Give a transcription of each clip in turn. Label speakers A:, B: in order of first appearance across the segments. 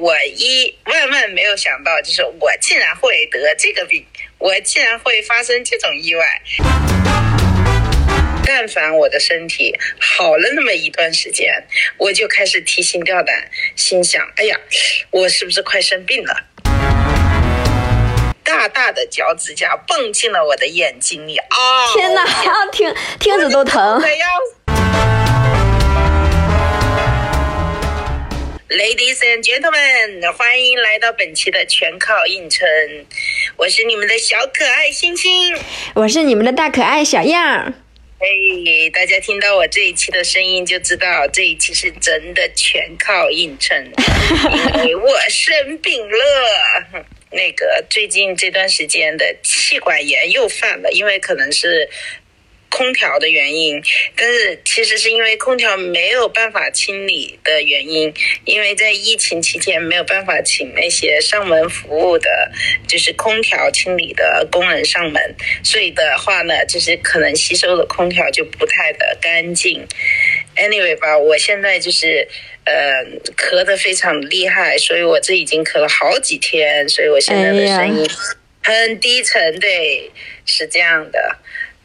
A: 我一万万没有想到，就是我竟然会得这个病，我竟然会发生这种意外。但凡我的身体好了那么一段时间，我就开始提心吊胆，心想：哎呀，我是不是快生病了？大大的脚趾甲蹦进了我的眼睛里啊！
B: 天哪，听听着都疼。
A: Ladies and gentlemen，欢迎来到本期的全靠硬撑，我是你们的小可爱星星，
B: 我是你们的大可爱小样。
A: 嘿，大家听到我这一期的声音就知道这一期是真的全靠硬撑，因为我生病了。那个最近这段时间的气管炎又犯了，因为可能是。空调的原因，但是其实是因为空调没有办法清理的原因，因为在疫情期间没有办法请那些上门服务的，就是空调清理的工人上门，所以的话呢，就是可能吸收的空调就不太的干净。Anyway 吧，我现在就是呃咳得非常厉害，所以我这已经咳了好几天，所以我现在的声音很低沉，对，是这样的。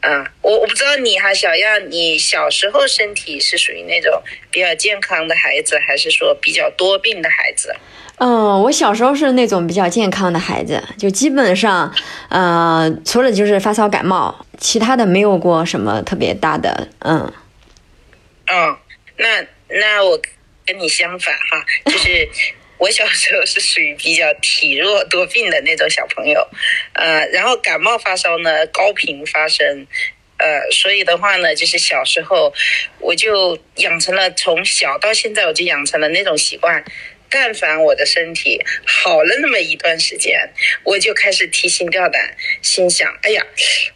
A: 啊，我我不知道你哈，小样，你小时候身体是属于那种比较健康的孩子，还是说比较多病的孩子？
B: 嗯，我小时候是那种比较健康的孩子，就基本上，呃，除了就是发烧感冒，其他的没有过什么特别大的，嗯。
A: 嗯，那那我跟你相反哈，就是。我小时候是属于比较体弱多病的那种小朋友，呃，然后感冒发烧呢高频发生，呃，所以的话呢，就是小时候我就养成了从小到现在我就养成了那种习惯，但凡我的身体好了那么一段时间，我就开始提心吊胆，心想，哎呀，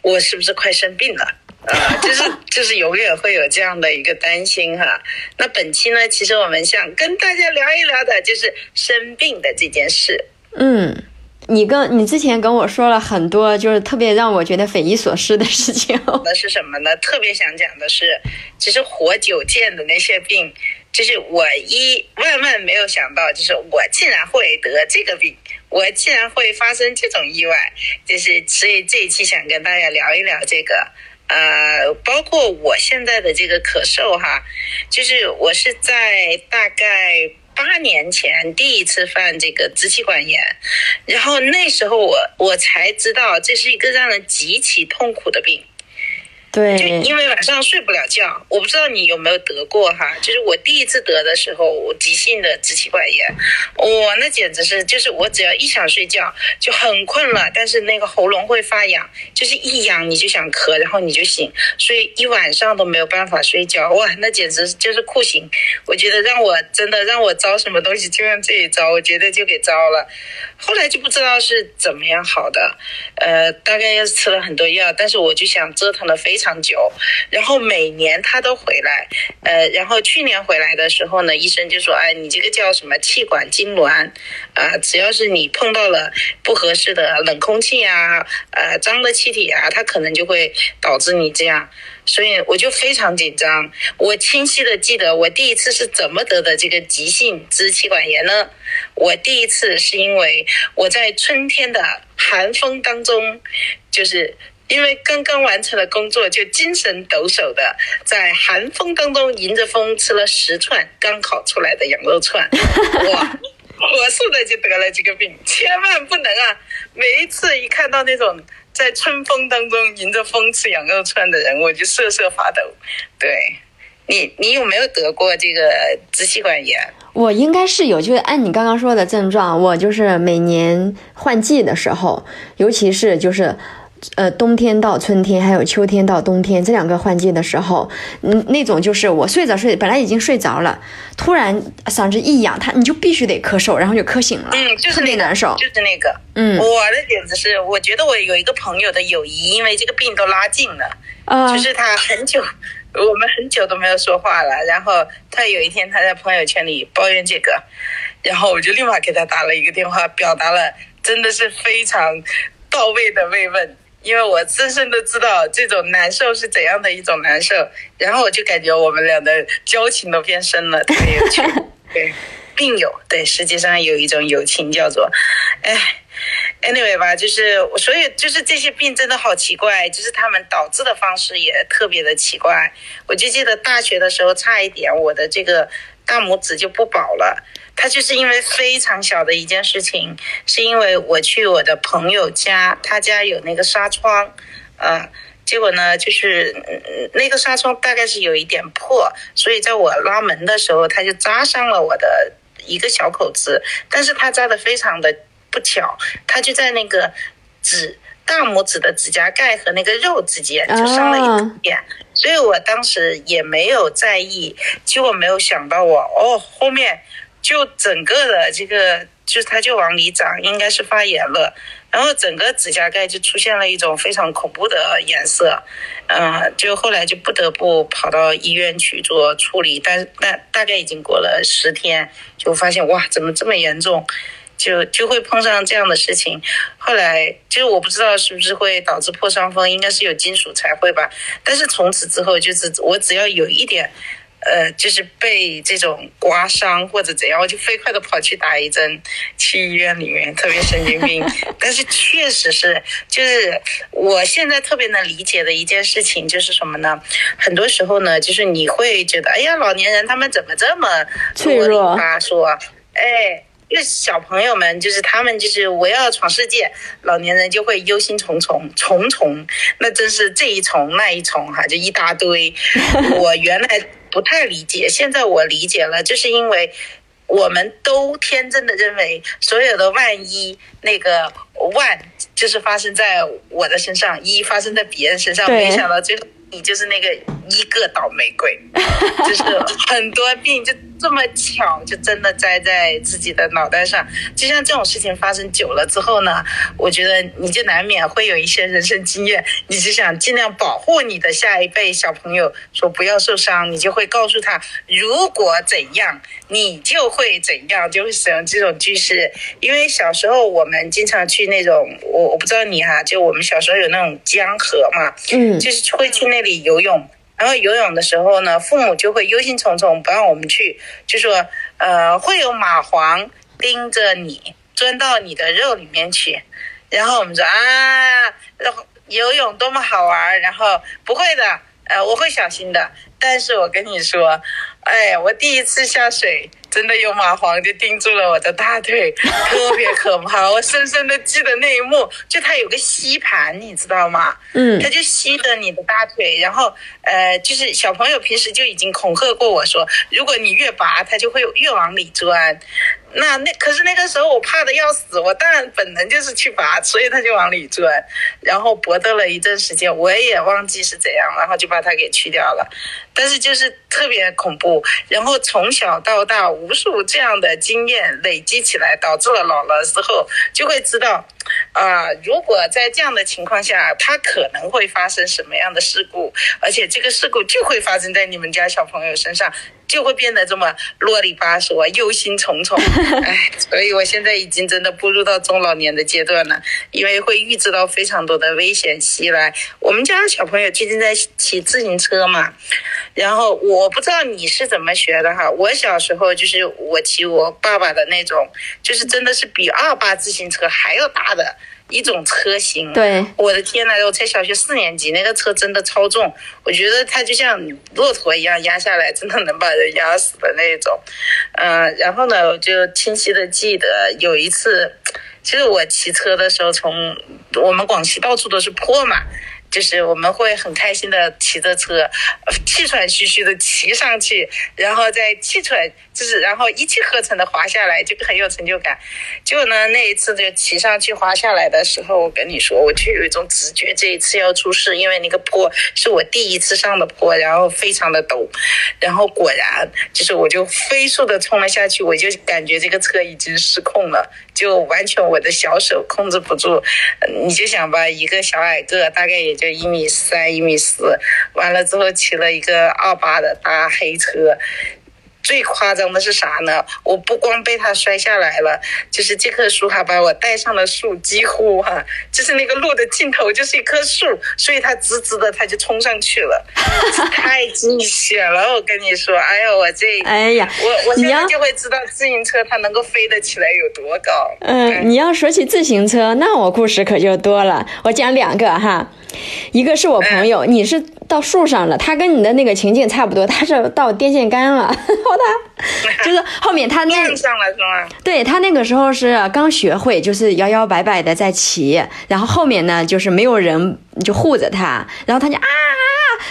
A: 我是不是快生病了？啊，就是就是永远会有这样的一个担心哈。那本期呢，其实我们想跟大家聊一聊的，就是生病的这件事。
B: 嗯，你跟你之前跟我说了很多，就是特别让我觉得匪夷所思的事情。
A: 那是什么呢？特别想讲的是，其实活久见的那些病，就是我一万万没有想到，就是我竟然会得这个病，我竟然会发生这种意外，就是所以这一期想跟大家聊一聊这个。呃，包括我现在的这个咳嗽哈，就是我是在大概八年前第一次犯这个支气管炎，然后那时候我我才知道这是一个让人极其痛苦的病。
B: 对，
A: 就因为晚上睡不了觉，我不知道你有没有得过哈。就是我第一次得的时候，我急性的支气管炎，哇，那简直是，就是我只要一想睡觉就很困了，但是那个喉咙会发痒，就是一痒你就想咳，然后你就醒，所以一晚上都没有办法睡觉，哇，那简直就是酷刑。我觉得让我真的让我招什么东西就让这一招，我觉得就给招了。后来就不知道是怎么样好的，呃，大概又吃了很多药，但是我就想折腾了非常久，然后每年他都回来，呃，然后去年回来的时候呢，医生就说，哎，你这个叫什么气管痉挛，啊，只要是你碰到了不合适的冷空气啊，呃，脏的气体啊，它可能就会导致你这样。所以我就非常紧张。我清晰的记得我第一次是怎么得的这个急性支气管炎呢？我第一次是因为我在春天的寒风当中，就是因为刚刚完成了工作，就精神抖擞的在寒风当中迎着风吃了十串刚烤出来的羊肉串，哇！火速的就得了这个病，千万不能啊！每一次一看到那种。在春风当中迎着风吃羊肉串的人，我就瑟瑟发抖。对你，你有没有得过这个支气管炎？
B: 我应该是有，就是按你刚刚说的症状，我就是每年换季的时候，尤其是就是。呃，冬天到春天，还有秋天到冬天这两个换季的时候，嗯，那种就是我睡着睡，本来已经睡着了，突然嗓子一痒，他你就必须得咳嗽，然后就咳醒了，
A: 嗯，就是
B: 特别难受，
A: 就是那个，
B: 嗯，
A: 我的点子是，我觉得我有一个朋友的友谊，因为这个病都拉近了，
B: 啊，
A: 就是他很久，我们很久都没有说话了，然后他有一天他在朋友圈里抱怨这个，然后我就立马给他打了一个电话，表达了真的是非常到位的慰问。因为我深深的知道这种难受是怎样的一种难受，然后我就感觉我们俩的交情都变深了，特别有趣。对，病友，对，实际上有一种友情叫做，哎。Anyway 吧，就是所以就是这些病真的好奇怪，就是他们导致的方式也特别的奇怪。我就记得大学的时候，差一点我的这个大拇指就不保了。他就是因为非常小的一件事情，是因为我去我的朋友家，他家有那个纱窗，呃，结果呢就是那个纱窗大概是有一点破，所以在我拉门的时候，他就扎伤了我的一个小口子，但是他扎的非常的。不巧，他就在那个指大拇指的指甲盖和那个肉之间就伤了一点，所以我当时也没有在意，结果没有想到我哦，后面就整个的这个就是它就往里长，应该是发炎了，然后整个指甲盖就出现了一种非常恐怖的颜色，嗯，就后来就不得不跑到医院去做处理，但但大概已经过了十天，就发现哇，怎么这么严重？就就会碰上这样的事情，后来就是我不知道是不是会导致破伤风，应该是有金属才会吧。但是从此之后，就是我只要有一点，呃，就是被这种刮伤或者怎样，我就飞快的跑去打一针，去医院里面，特别神经病。但是确实是，就是我现在特别能理解的一件事情就是什么呢？很多时候呢，就是你会觉得，哎呀，老年人他们怎么这么
B: 脆弱？
A: 说，哎。因为小朋友们就是他们就是我要闯世界，老年人就会忧心忡忡，重重，那真是这一重那一重哈，就一大堆。我原来不太理解，现在我理解了，就是因为我们都天真的认为所有的万一那个万就是发生在我的身上，一发生在别人身上，没想到最后你就是那个一个倒霉鬼，就是很多病就。这么巧，就真的栽在自己的脑袋上。就像这种事情发生久了之后呢，我觉得你就难免会有一些人生经验，你就想尽量保护你的下一辈小朋友，说不要受伤，你就会告诉他，如果怎样，你就会怎样，就会使用这种句式。因为小时候我们经常去那种，我我不知道你哈，就我们小时候有那种江河嘛，嗯，就是会去那里游泳。然后游泳的时候呢，父母就会忧心忡忡，不让我们去，就说，呃，会有蚂蟥盯着你，钻到你的肉里面去。然后我们说啊，游泳多么好玩，然后不会的，呃，我会小心的。但是我跟你说，哎，我第一次下水。真的有蚂蟥就盯住了我的大腿，特别可怕。我深深的记得那一幕，就它有个吸盘，你知道吗？嗯，它就吸着你的大腿，然后呃，就是小朋友平时就已经恐吓过我说，如果你越拔，它就会越往里钻。那那可是那个时候我怕的要死，我当然本能就是去拔，所以它就往里钻，然后搏斗了一阵时间，我也忘记是怎样，然后就把它给去掉了。但是就是特别恐怖，然后从小到大。无数这样的经验累积起来，导致了老了之后就会知道，啊，如果在这样的情况下，它可能会发生什么样的事故，而且这个事故就会发生在你们家小朋友身上。就会变得这么啰里吧嗦、忧心忡忡，哎，所以我现在已经真的步入到中老年的阶段了，因为会预知到非常多的危险袭来。我们家小朋友最近在骑自行车嘛，然后我不知道你是怎么学的哈，我小时候就是我骑我爸爸的那种，就是真的是比二八自行车还要大的。一种车型，
B: 对，
A: 我的天呐，我才小学四年级，那个车真的超重，我觉得它就像骆驼一样压下来，真的能把人压死的那种。嗯，然后呢，我就清晰的记得有一次，其实我骑车的时候，从我们广西到处都是坡嘛。就是我们会很开心的骑着车，气喘吁吁的骑上去，然后再气喘，就是然后一气呵成的滑下来，就很有成就感。结果呢，那一次就骑上去滑下来的时候，我跟你说，我就有一种直觉，这一次要出事，因为那个坡是我第一次上的坡，然后非常的陡，然后果然就是我就飞速的冲了下去，我就感觉这个车已经失控了。就完全我的小手控制不住，你就想吧，一个小矮个，大概也就一米三、一米四，完了之后骑了一个二八的大黑车。最夸张的是啥呢？我不光被他摔下来了，就是这棵树还把我带上了树，几乎哈就是那个路的尽头就是一棵树，所以他直直的他就冲上去了，太惊险了！我跟你说，哎呦我这，
B: 哎呀，
A: 我我现在就会知道自行车它能够飞得起来有多高。
B: 嗯，你要说起自行车，那我故事可就多了，我讲两个哈。一个是我朋友，你是到树上了，他跟你的那个情境差不多，他是到电线杆了，后他 就是后面他那
A: 上了是吗？
B: 对他那个时候是刚学会，就是摇摇摆摆的在骑，然后后面呢就是没有人就护着他，然后他就啊，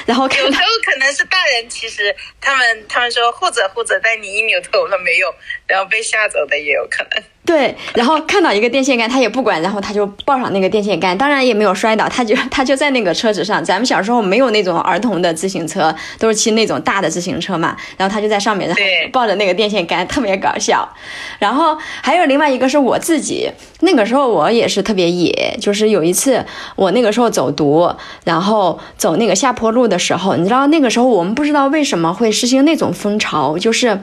B: 然后有
A: 时候可能是大人，其实他们他们说护着护着，但你一扭头了没有，然后被吓走的也有可能。
B: 对，然后看到一个电线杆，他也不管，然后他就抱上那个电线杆，当然也没有摔倒，他就 他就在那个车子上。咱们小时候没有那种儿童的自行车，都是骑那种大的自行车嘛，然后他就在上面，然后抱抱着那个电线杆，特别搞笑。然后还有另外一个是我自己，那个时候我也是特别野，就是有一次我那个时候走读，然后走那个下坡路的时候，你知道那个时候我们不知道为什么会实行那种风潮，就是。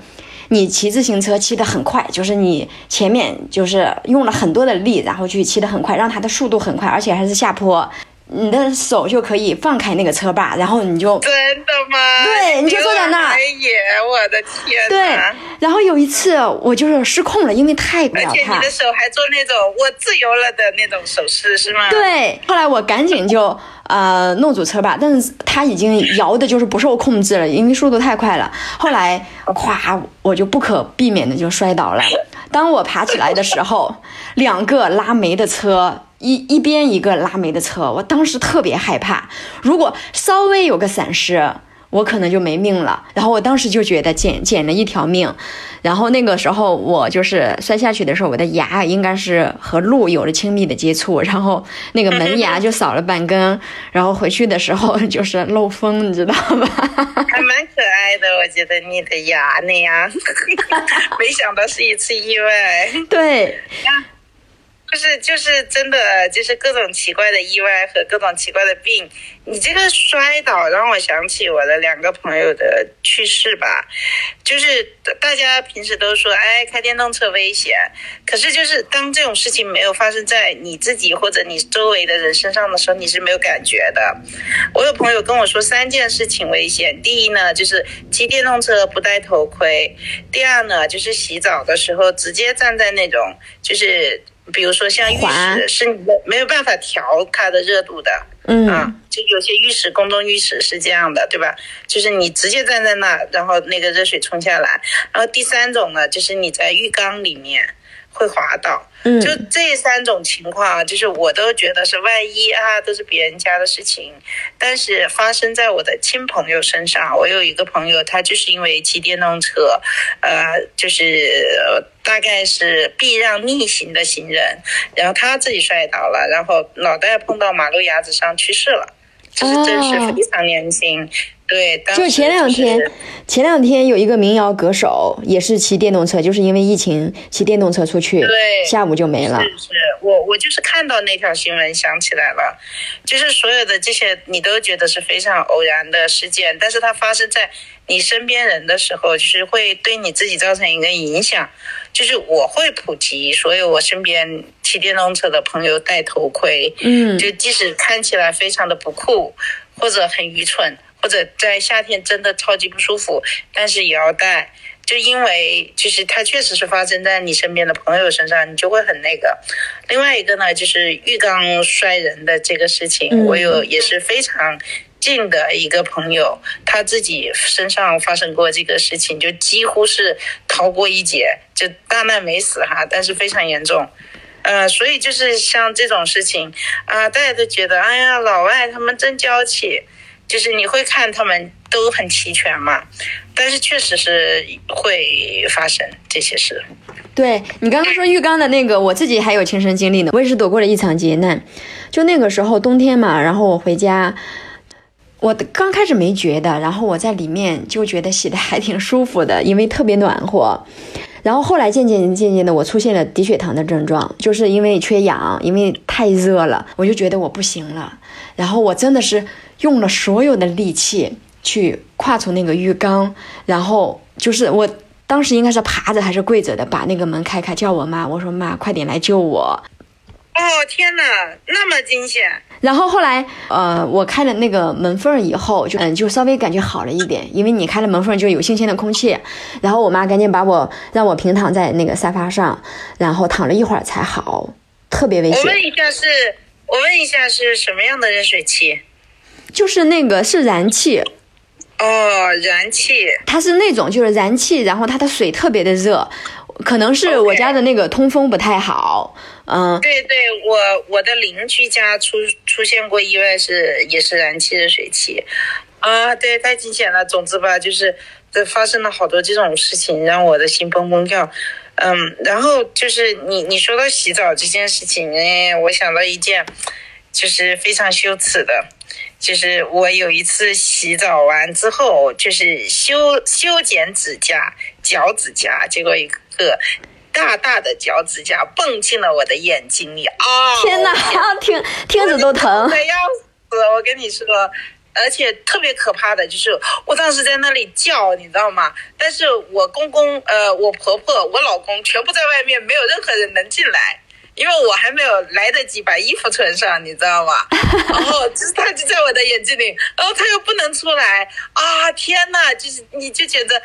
B: 你骑自行车骑得很快，就是你前面就是用了很多的力，然后去骑得很快，让它的速度很快，而且还是下坡，你的手就可以放开那个车把，然后你就
A: 真的吗？
B: 对，你就坐在那儿。
A: 耶，我的天！
B: 对，然后有一次我就是失控了，因为太
A: 而且你的手还做那种我自由了的那种手势，是吗？
B: 对，后来我赶紧就。呃，弄住车把，但是它已经摇的就是不受控制了，因为速度太快了。后来，咵，我就不可避免的就摔倒了。当我爬起来的时候，两个拉煤的车，一一边一个拉煤的车，我当时特别害怕。如果稍微有个闪失。我可能就没命了，然后我当时就觉得捡捡了一条命，然后那个时候我就是摔下去的时候，我的牙应该是和路有了亲密的接触，然后那个门牙就少了半根，然后回去的时候 就是漏风，你知道吗？
A: 还蛮可爱的，我觉得你的牙那样，没想到是一次意外。
B: 对。
A: 就是就是真的，就是各种奇怪的意外和各种奇怪的病。你这个摔倒让我想起我的两个朋友的去世吧。就是大家平时都说，哎，开电动车危险。可是就是当这种事情没有发生在你自己或者你周围的人身上的时候，你是没有感觉的。我有朋友跟我说三件事情危险。第一呢，就是骑电动车不戴头盔；第二呢，就是洗澡的时候直接站在那种就是。比如说像浴室是没没有办法调它的热度的，
B: 嗯
A: 啊，就有些浴室公众浴室是这样的，对吧？就是你直接站在那，然后那个热水冲下来。然后第三种呢，就是你在浴缸里面。会滑倒，就这三种情况，就是我都觉得是万一啊，都是别人家的事情，但是发生在我的亲朋友身上。我有一个朋友，他就是因为骑电动车，呃，就是大概是避让逆行的行人，然后他自己摔倒了，然后脑袋碰到马路牙子上去世了，就是真是非常年轻。对，
B: 就前两天，前两天有一个民谣歌手也是骑电动车，就是因为疫情骑电动车出去，
A: 对，
B: 下午就没了。
A: 是是，我我就是看到那条新闻想起来了，就是所有的这些你都觉得是非常偶然的事件，但是它发生在你身边人的时候，就是会对你自己造成一个影响。就是我会普及所有我身边骑电动车的朋友戴头盔，
B: 嗯，
A: 就即使看起来非常的不酷或者很愚蠢。或者在夏天真的超级不舒服，但是也要戴，就因为就是它确实是发生在你身边的朋友身上，你就会很那个。另外一个呢，就是浴缸摔人的这个事情，我有也是非常近的一个朋友，他自己身上发生过这个事情，就几乎是逃过一劫，就大难没死哈，但是非常严重。呃，所以就是像这种事情啊，大家都觉得，哎呀，老外他们真娇气。就是你会看他们都很齐全嘛，但是确实是会发生这些事。
B: 对你刚刚说浴缸的那个，我自己还有亲身经历呢。我也是躲过了一场劫难。就那个时候冬天嘛，然后我回家，我刚开始没觉得，然后我在里面就觉得洗的还挺舒服的，因为特别暖和。然后后来渐渐渐渐的，我出现了低血糖的症状，就是因为缺氧，因为太热了，我就觉得我不行了。然后我真的是用了所有的力气去跨出那个浴缸，然后就是我当时应该是爬着还是跪着的，把那个门开开，叫我妈，我说妈，快点来救我。
A: 哦天哪，那么惊险！
B: 然后后来，呃，我开了那个门缝以后，就嗯，就稍微感觉好了一点，因为你开了门缝就有新鲜的空气。然后我妈赶紧把我让我平躺在那个沙发上，然后躺了一会儿才好，特别危险。
A: 我问一下是，我问一下是什么样的热水器？
B: 就是那个是燃气。
A: 哦，燃气。
B: 它是那种就是燃气，然后它的水特别的热，可能是我家的那个通风不太好。嗯，
A: 对对，我我的邻居家出出现过意外，是也是燃气热水器，啊，对，太惊险了。总之吧，就是这发生了好多这种事情，让我的心蹦蹦跳。嗯，然后就是你你说到洗澡这件事情，哎，我想到一件，就是非常羞耻的，就是我有一次洗澡完之后，就是修修剪指甲、脚指甲，结果一个。大大的脚趾甲蹦进了我的眼睛里啊！
B: 天哪，听听着都疼
A: 的要死！我跟你说，而且特别可怕的就是，我当时在那里叫，你知道吗？但是我公公、呃，我婆婆、我老公全部在外面，没有任何人能进来，因为我还没有来得及把衣服穿上，你知道吗？然后就是他就在我的眼睛里，然后他又不能出来啊！天呐，就是你就觉得，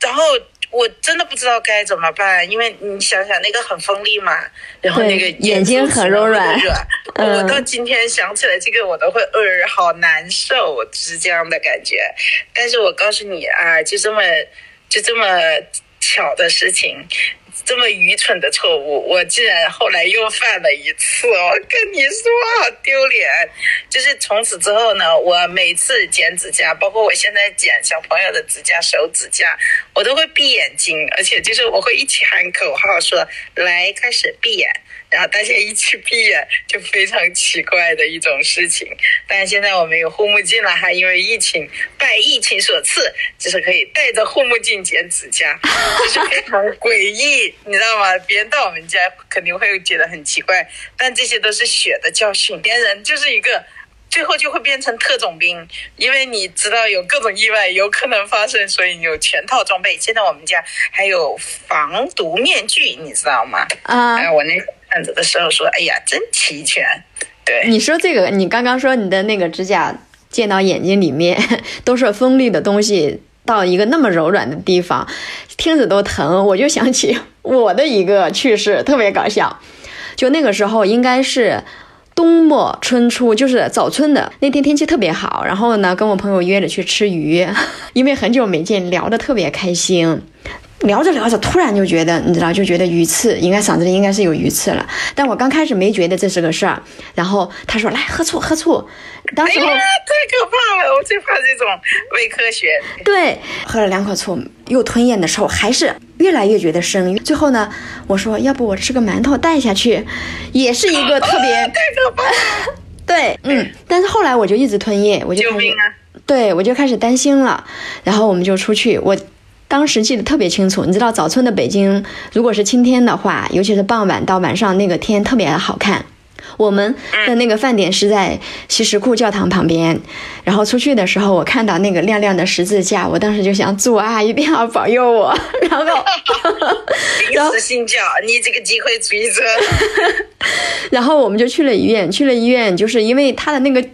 A: 然后。我真的不知道该怎么办，因为你想想那个很锋利嘛，然后那个
B: 眼睛很柔软，
A: 我到今天想起来这个我都会呃好难受，就是这样的感觉。但是我告诉你啊，就这么就这么巧的事情。这么愚蠢的错误，我竟然后来又犯了一次。我跟你说，好丢脸。就是从此之后呢，我每次剪指甲，包括我现在剪小朋友的指甲、手指甲，我都会闭眼睛，而且就是我会一起喊口号，说来开始闭眼。然后大家一起闭眼，就非常奇怪的一种事情。但是现在我们有护目镜了，还因为疫情，拜疫情所赐，就是可以戴着护目镜剪指甲，就是非常 诡异，你知道吗？别人到我们家肯定会觉得很奇怪，但这些都是血的教训。别人就是一个。最后就会变成特种兵，因为你知道有各种意外有可能发生，所以你有全套装备。现在我们家还有防毒面具，你知道吗？啊！哎，我那看着的时候说：“哎呀，真齐全。”对，
B: 你说这个，你刚刚说你的那个指甲见到眼睛里面 都是锋利的东西，到一个那么柔软的地方，听着都疼。我就想起我的一个趣事，特别搞笑。就那个时候，应该是。冬末春初，就是早春的那天，天气特别好。然后呢，跟我朋友约着去吃鱼，因为很久没见，聊得特别开心。聊着聊着，突然就觉得，你知道，就觉得鱼刺，应该嗓子里应该是有鱼刺了。但我刚开始没觉得这是个事儿。然后他说：“来喝醋，喝醋。”当时太可
A: 怕了，我最怕这种伪科学。
B: 对，喝了两口醋，又吞咽的时候，还是越来越觉得生。最后呢，我说：“要不我吃个馒头带下去？”也是一个特别
A: 太可怕。
B: 对，嗯。但是后来我就一直吞咽，我就开始，对我就开始担心了。然后我们就出去，我。当时记得特别清楚，你知道早春的北京，如果是晴天的话，尤其是傍晚到晚上那个天特别好看。我们的那个饭点是在西什库教堂旁边，然后出去的时候，我看到那个亮亮的十字架，我当时就想主啊，一定要保佑我。然后，
A: 临时信教，你这个机会主义者。
B: 然后我们就去了医院，去了医院，就是因为他的那个。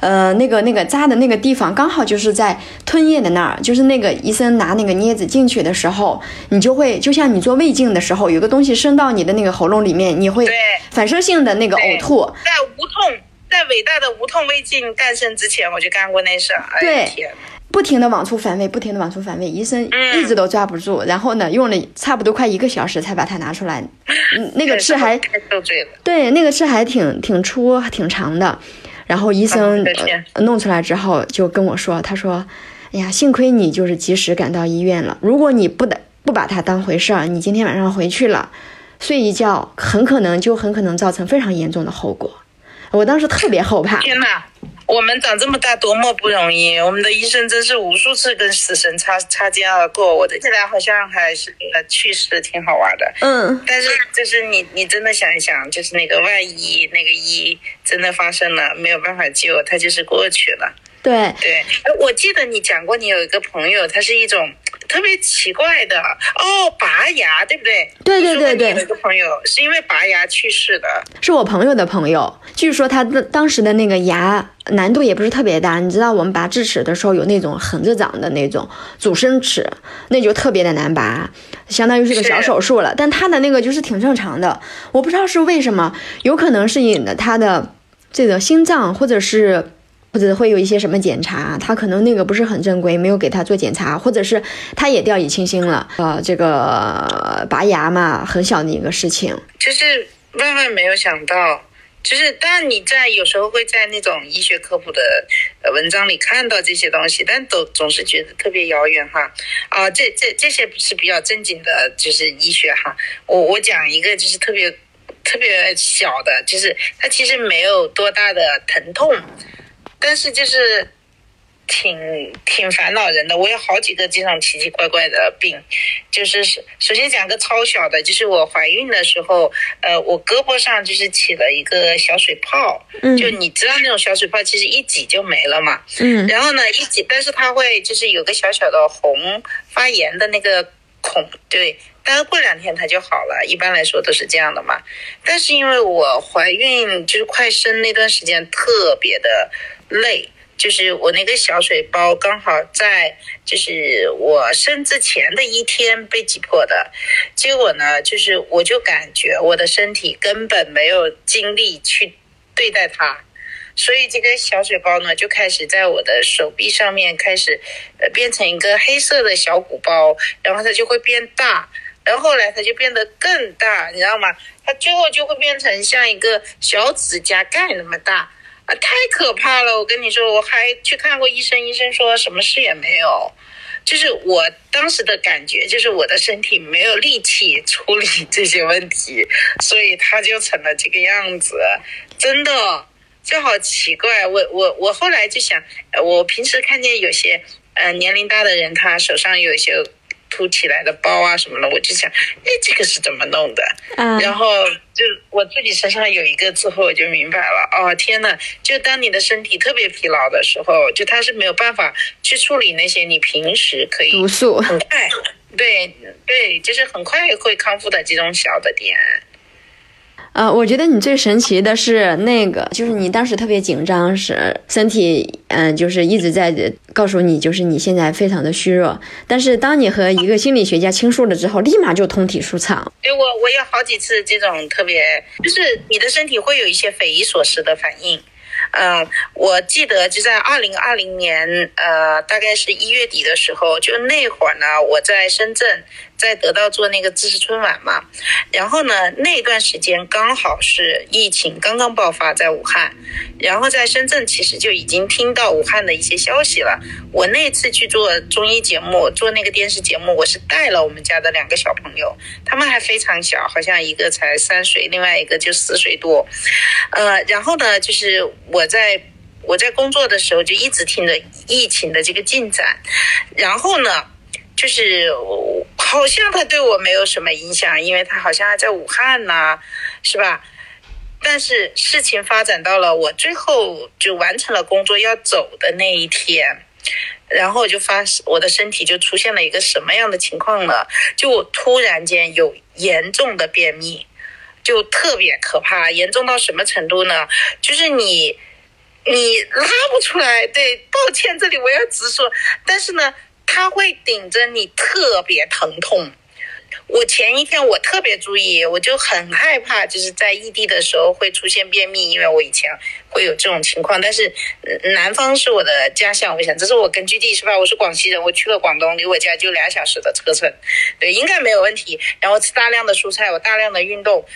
B: 呃，那个那个扎的那个地方刚好就是在吞咽的那儿，就是那个医生拿那个镊子进去的时候，你就会就像你做胃镜的时候，有个东西伸到你的那个喉咙里面，你会反射性的那个呕吐。
A: 在无痛，在伟大的无痛胃镜诞生之前，我就干过那事儿。
B: 对，不停的往出反胃，不停的往出反胃，医生一直都抓不住，然后呢，用了差不多快一个小时才把它拿出来。嗯，那个刺还对，那个刺还挺挺粗，挺长的。然后医生弄出来之后就跟我说：“他说，哎呀，幸亏你就是及时赶到医院了。如果你不的不把它当回事儿，你今天晚上回去了，睡一觉，很可能就很可能造成非常严重的后果。我当时特别后怕。
A: 天哪！”我们长这么大多么不容易，我们的医生真是无数次跟死神擦擦肩而过。我的现在好像还是呃去世，挺好玩的。
B: 嗯，
A: 但是就是你你真的想一想，就是那个万一那个一真的发生了，没有办法救，它就是过去了。
B: 对
A: 对，我记得你讲过，你有一个朋友，他是一种。特特别奇怪的哦，拔牙对不对？
B: 对对对对，
A: 有一个朋友是因为拔牙去世的，
B: 是我朋友的朋友。据说他的当时的那个牙难度也不是特别大，你知道我们拔智齿的时候有那种横着长的那种阻生齿，那就特别的难拔，相当于是个小手术了。但他的那个就是挺正常的，我不知道是为什么，有可能是引的他的这个心脏或者是。或者会有一些什么检查，他可能那个不是很正规，没有给他做检查，或者是他也掉以轻心了。呃，这个拔牙嘛，很小的一个事情，
A: 就是万万没有想到，就是当然你在有时候会在那种医学科普的文章里看到这些东西，但都总是觉得特别遥远哈。啊，这这这些是比较正经的，就是医学哈。我我讲一个就是特别特别小的，就是它其实没有多大的疼痛。但是就是挺挺烦恼人的，我有好几个这种奇奇怪怪的病，就是首先讲个超小的，就是我怀孕的时候，呃，我胳膊上就是起了一个小水泡，就你知道那种小水泡其实一挤就没了嘛，
B: 嗯，
A: 然后呢一挤，但是它会就是有个小小的红发炎的那个对，但是过两天它就好了，一般来说都是这样的嘛，但是因为我怀孕就是快生那段时间特别的。累，就是我那个小水包刚好在，就是我生之前的一天被挤破的，结果呢，就是我就感觉我的身体根本没有精力去对待它，所以这个小水包呢就开始在我的手臂上面开始，呃，变成一个黑色的小鼓包，然后它就会变大，然后后来它就变得更大，你知道吗？它最后就会变成像一个小指甲盖那么大。啊，太可怕了！我跟你说，我还去看过医生，医生说什么事也没有，就是我当时的感觉，就是我的身体没有力气处理这些问题，所以它就成了这个样子。真的，这好奇怪。我我我后来就想，我平时看见有些呃年龄大的人，他手上有一些。凸起来的包啊什么的，我就想，哎，这个是怎么弄的？然后就我自己身上有一个之后，我就明白了。哦，天呐，就当你的身体特别疲劳的时候，就它是没有办法去处理那些你平时可以
B: 毒素
A: 很快，对对，就是很快会康复的这种小的点。
B: 呃，我觉得你最神奇的是那个，就是你当时特别紧张，是身体，嗯，就是一直在告诉你，就是你现在非常的虚弱。但是当你和一个心理学家倾诉了之后，立马就通体舒畅。
A: 对我，我有好几次这种特别，就是你的身体会有一些匪夷所思的反应。嗯，我记得就在二零二零年，呃，大概是一月底的时候，就那会儿呢，我在深圳。在得到做那个知识春晚嘛，然后呢，那段时间刚好是疫情刚刚爆发在武汉，然后在深圳其实就已经听到武汉的一些消息了。我那次去做综艺节目，做那个电视节目，我是带了我们家的两个小朋友，他们还非常小，好像一个才三岁，另外一个就四岁多。呃，然后呢，就是我在我在工作的时候就一直听着疫情的这个进展，然后呢。就是好像他对我没有什么影响，因为他好像还在武汉呢，是吧？但是事情发展到了我最后就完成了工作要走的那一天，然后我就发我的身体就出现了一个什么样的情况呢？就我突然间有严重的便秘，就特别可怕，严重到什么程度呢？就是你你拉不出来，对，抱歉，这里我要直说，但是呢。它会顶着你特别疼痛。我前一天我特别注意，我就很害怕，就是在异地的时候会出现便秘，因为我以前会有这种情况。但是南方是我的家乡，我想这是我根据地是吧？我是广西人，我去了广东，离我家就俩小时的车程，对，应该没有问题。然后吃大量的蔬菜，我大量的运动。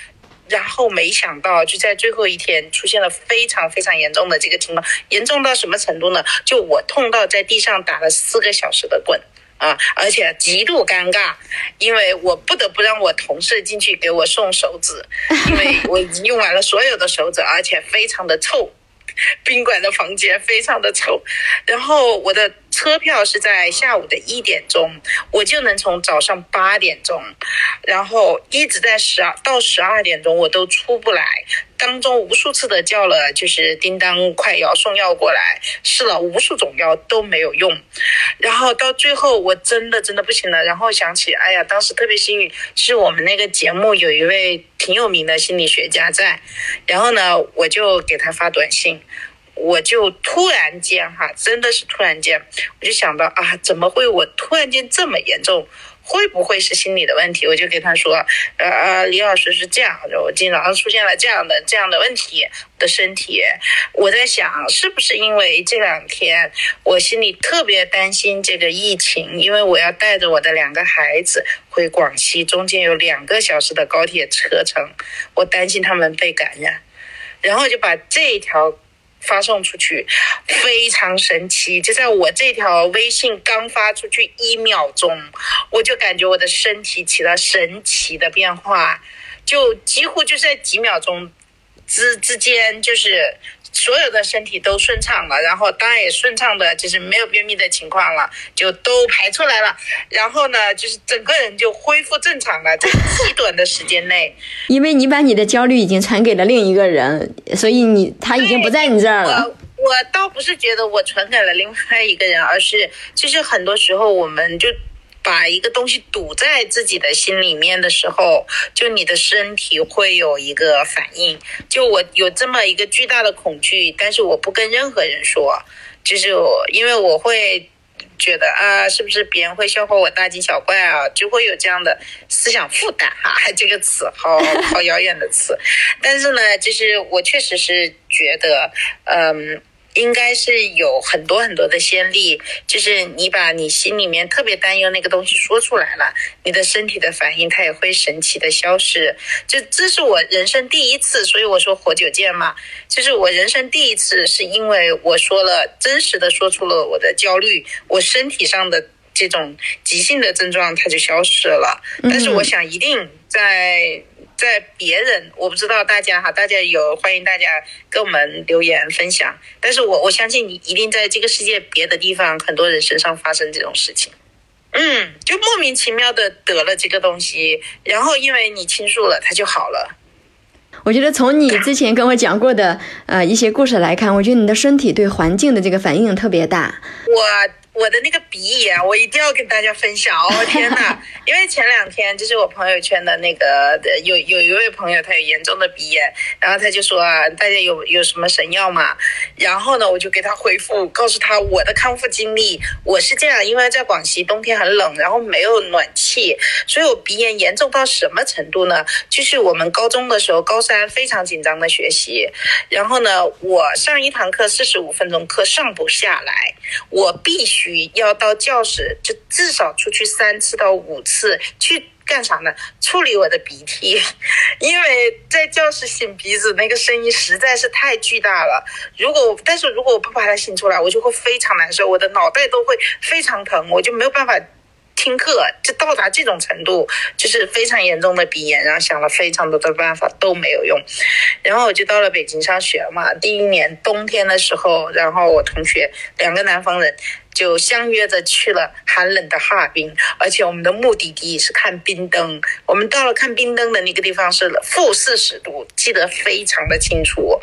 A: 然后没想到，就在最后一天出现了非常非常严重的这个情况，严重到什么程度呢？就我痛到在地上打了四个小时的滚啊，而且极度尴尬，因为我不得不让我同事进去给我送手纸，因为我已经用完了所有的手纸，而且非常的臭，宾馆的房间非常的臭，然后我的。车票是在下午的一点钟，我就能从早上八点钟，然后一直在十二到十二点钟，我都出不来。当中无数次的叫了，就是叮当快药送药过来，试了无数种药都没有用，然后到最后我真的真的不行了，然后想起，哎呀，当时特别幸运，是我们那个节目有一位挺有名的心理学家在，然后呢，我就给他发短信，我就突然间哈，真的是突然间，我就想到啊，怎么会我突然间这么严重？会不会是心理的问题？我就跟他说，呃呃，李老师是这样的，我今天早上出现了这样的这样的问题的身体，我在想是不是因为这两天我心里特别担心这个疫情，因为我要带着我的两个孩子回广西，中间有两个小时的高铁车程，我担心他们被感染，然后就把这一条。发送出去，非常神奇。就在我这条微信刚发出去一秒钟，我就感觉我的身体起了神奇的变化，就几乎就在几秒钟之之间，就是。所有的身体都顺畅了，然后当然也顺畅的，就是没有便秘的情况了，就都排出来了。然后呢，就是整个人就恢复正常了，在极短的时间内。
B: 因为你把你的焦虑已经传给了另一个人，所以你他已经不在你这儿了。
A: 我我倒不是觉得我传给了另外一个人，而是就是很多时候我们就。把一个东西堵在自己的心里面的时候，就你的身体会有一个反应。就我有这么一个巨大的恐惧，但是我不跟任何人说，就是我因为我会觉得啊，是不是别人会笑话我大惊小怪啊，就会有这样的思想负担哈。这个词好好遥远的词，但是呢，就是我确实是觉得，嗯。应该是有很多很多的先例，就是你把你心里面特别担忧那个东西说出来了，你的身体的反应它也会神奇的消失。就这是我人生第一次，所以我说活久见嘛，就是我人生第一次，是因为我说了真实的说出了我的焦虑，我身体上的这种急性的症状它就消失了。但是我想一定在。在别人，我不知道大家哈，大家有欢迎大家跟我们留言分享。但是我我相信你一定在这个世界别的地方，很多人身上发生这种事情。嗯，就莫名其妙的得了这个东西，然后因为你倾诉了，它就好了。
B: 我觉得从你之前跟我讲过的呃一些故事来看，我觉得你的身体对环境的这个反应特别大。
A: 我。我的那个鼻炎，我一定要跟大家分享哦！天哪，因为前两天就是我朋友圈的那个有有一位朋友，他有严重的鼻炎，然后他就说啊，大家有有什么神药嘛？然后呢，我就给他回复，告诉他我的康复经历。我是这样，因为在广西冬天很冷，然后没有暖气，所以我鼻炎严重到什么程度呢？就是我们高中的时候，高三非常紧张的学习，然后呢，我上一堂课四十五分钟课上不下来，我必须。要到教室，就至少出去三次到五次，去干啥呢？处理我的鼻涕，因为在教室擤鼻子那个声音实在是太巨大了。如果但是如果我不把它擤出来，我就会非常难受，我的脑袋都会非常疼，我就没有办法。听课就到达这种程度，就是非常严重的鼻炎，然后想了非常多的办法都没有用，然后我就到了北京上学嘛。第一年冬天的时候，然后我同学两个南方人就相约着去了寒冷的哈尔滨，而且我们的目的地是看冰灯。我们到了看冰灯的那个地方是负四十度，记得非常的清楚。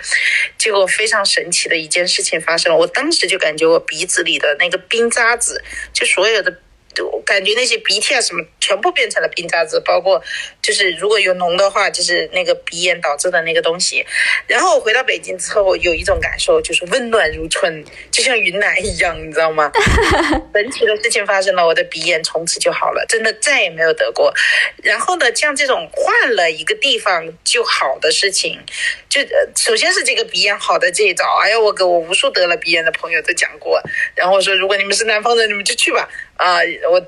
A: 结果非常神奇的一件事情发生了，我当时就感觉我鼻子里的那个冰渣子，就所有的。我感觉那些鼻涕啊什么，全部变成了冰渣子，包括就是如果有脓的话，就是那个鼻炎导致的那个东西。然后我回到北京之后，有一种感受，就是温暖如春，就像云南一样，你知道吗？神奇的事情发生了，我的鼻炎从此就好了，真的再也没有得过。然后呢，像这种换了一个地方就好的事情，就首先是这个鼻炎好的这一招，哎呀，我给我无数得了鼻炎的朋友都讲过，然后说如果你们是南方人，你们就去吧。啊，我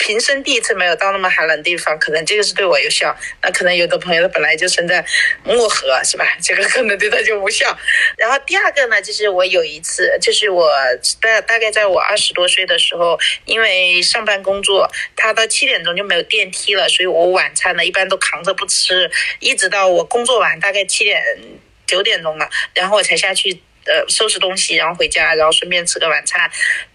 A: 平生第一次没有到那么寒冷地方，可能这个是对我有效。那可能有的朋友他本来就生在漠河，是吧？这个可能对他就无效。然后第二个呢，就是我有一次，就是我大大概在我二十多岁的时候，因为上班工作，他到七点钟就没有电梯了，所以我晚餐呢一般都扛着不吃，一直到我工作完大概七点九点钟了，然后我才下去。呃收拾东西，然后回家，然后顺便吃个晚餐。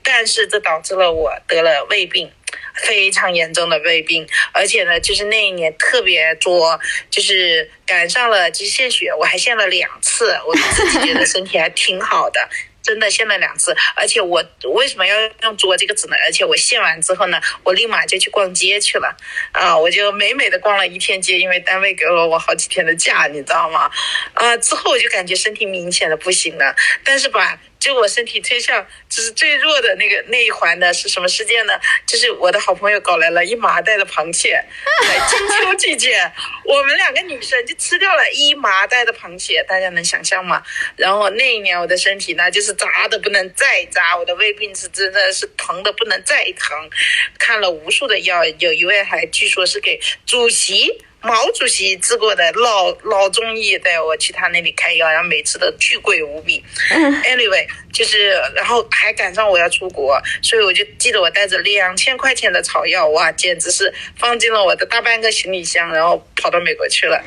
A: 但是这导致了我得了胃病，非常严重的胃病，而且呢，就是那一年特别多，就是赶上了就是献血，我还献了两次，我自己觉得身体还挺好的。真的献了两次，而且我为什么要用“作”这个字呢？而且我献完之后呢，我立马就去逛街去了，啊，我就美美的逛了一天街，因为单位给了我好几天的假，你知道吗？啊，之后我就感觉身体明显的不行了，但是吧。就我身体最像就是最弱的那个那一环的是什么事件呢？就是我的好朋友搞来了一麻袋的螃蟹，在金秋季节，我们两个女生就吃掉了一麻袋的螃蟹，大家能想象吗？然后那一年我的身体呢，就是扎的不能再扎，我的胃病是真的是疼的不能再疼，看了无数的药，有一位还据说是给主席。毛主席治过的老老中医带我去他那里开药，然后每次都巨贵无比。Anyway，就是然后还赶上我要出国，所以我就记得我带着两千块钱的草药，哇，简直是放进了我的大半个行李箱，然后跑到美国去了。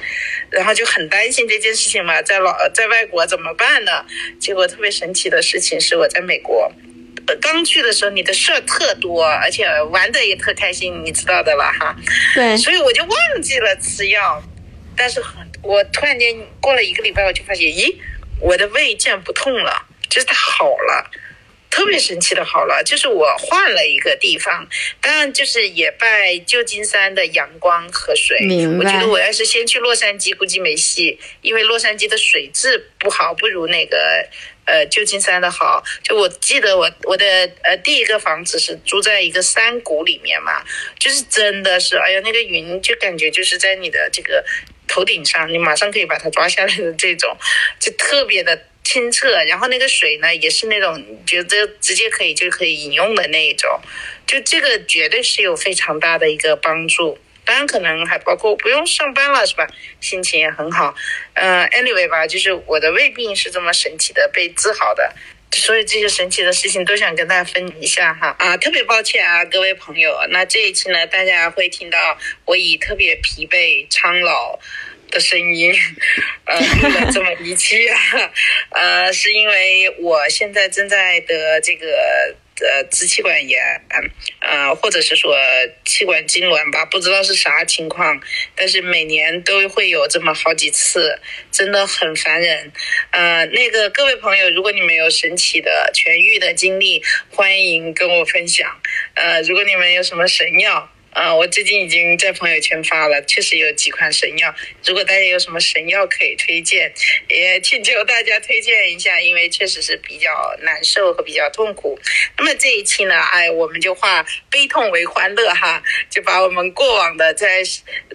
A: 然后就很担心这件事情嘛，在老在外国怎么办呢？结果特别神奇的事情是我在美国。刚去的时候，你的事儿特多，而且玩的也特开心，你知道的了哈。
B: 对。
A: 所以我就忘记了吃药，但是我突然间过了一个礼拜，我就发现，咦，我的胃竟然不痛了，就是它好了，特别神奇的好了。就是我换了一个地方，当然就是也拜旧金山的阳光和水。
B: 明
A: 白。我觉得我要是先去洛杉矶，估计没戏，因为洛杉矶的水质不好，不如那个。呃，旧金山的好，就我记得我我的呃第一个房子是住在一个山谷里面嘛，就是真的是，哎呀，那个云就感觉就是在你的这个头顶上，你马上可以把它抓下来的这种，就特别的清澈。然后那个水呢，也是那种觉得直接可以就可以饮用的那一种，就这个绝对是有非常大的一个帮助。当然，可能还包括不用上班了，是吧？心情也很好。嗯，anyway 吧，就是我的胃病是这么神奇的被治好的，所以这些神奇的事情都想跟大家分享一下哈。啊，特别抱歉啊，各位朋友，那这一期呢，大家会听到我以特别疲惫、苍老的声音，呃，这么一期，呃，是因为我现在正在得这个。呃，支气管炎，呃，或者是说气管痉挛吧，不知道是啥情况，但是每年都会有这么好几次，真的很烦人。呃，那个各位朋友，如果你们有神奇的痊愈的经历，欢迎跟我分享。呃，如果你们有什么神药。啊，我最近已经在朋友圈发了，确实有几款神药。如果大家有什么神药可以推荐，也请求大家推荐一下，因为确实是比较难受和比较痛苦。那么这一期呢，哎，我们就化悲痛为欢乐哈，就把我们过往的在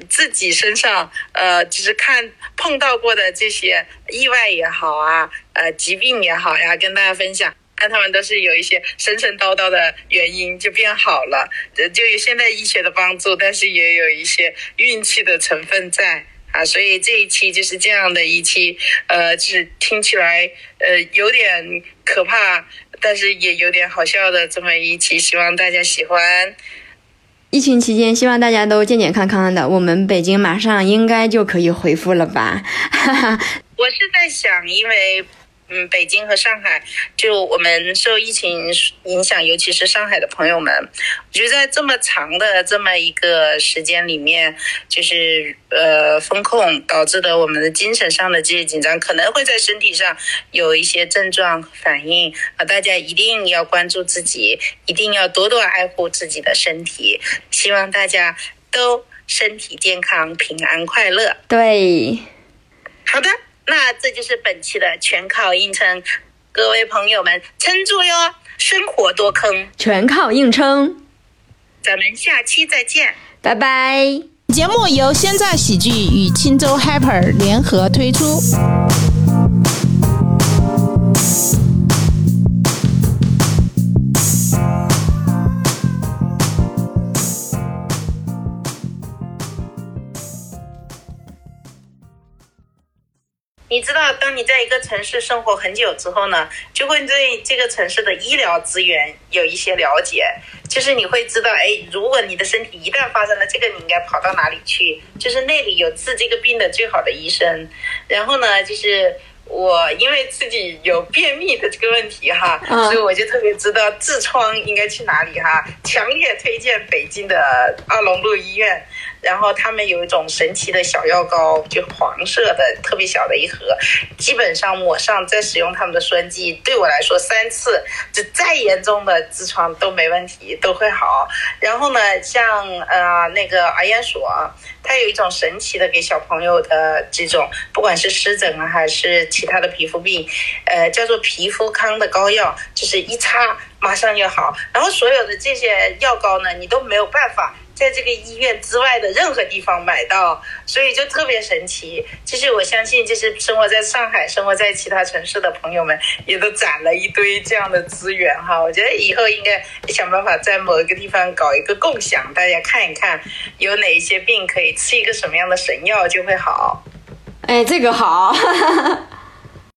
A: 自己身上，呃，就是看碰到过的这些意外也好啊，呃，疾病也好呀，跟大家分享。但他们都是有一些神神叨叨的原因就变好了，就有现代医学的帮助，但是也有一些运气的成分在啊，所以这一期就是这样的一期，呃，就是听起来呃有点可怕，但是也有点好笑的这么一期，希望大家喜欢。
B: 疫情期间，希望大家都健健康康的。我们北京马上应该就可以恢复了吧？哈哈，
A: 我是在想，因为。嗯，北京和上海，就我们受疫情影响，尤其是上海的朋友们，我觉得在这么长的这么一个时间里面，就是呃风控导致的我们的精神上的这些紧张，可能会在身体上有一些症状反应啊。大家一定要关注自己，一定要多多爱护自己的身体。希望大家都身体健康、平安快乐。
B: 对，
A: 好的。那这就是本期的全靠硬撑，各位朋友们撑住哟！生活多坑，
B: 全靠硬撑。
A: 咱们下期再见，
B: 拜拜。
C: 节目由鲜榨喜剧与青州 Hyper 联合推出。
A: 你知道，当你在一个城市生活很久之后呢，就会对这个城市的医疗资源有一些了解。就是你会知道，哎，如果你的身体一旦发生了这个，你应该跑到哪里去？就是那里有治这个病的最好的医生。然后呢，就是我因为自己有便秘的这个问题哈，
B: 嗯
A: 所以我就特别知道痔疮应该去哪里哈，强烈推荐北京的二龙路医院。然后他们有一种神奇的小药膏，就黄色的，特别小的一盒，基本上抹上再使用他们的栓剂，对我来说三次，就再严重的痔疮都没问题，都会好。然后呢，像呃那个儿研所，它有一种神奇的给小朋友的这种，不管是湿疹啊还是其他的皮肤病，呃，叫做皮肤康的膏药，就是一擦马上就好。然后所有的这些药膏呢，你都没有办法。在这个医院之外的任何地方买到，所以就特别神奇。就是我相信，就是生活在上海、生活在其他城市的朋友们，也都攒了一堆这样的资源哈。我觉得以后应该想办法在某一个地方搞一个共享，大家看一看有哪一些病可以吃一个什么样的神药就会好。
B: 哎，这个好。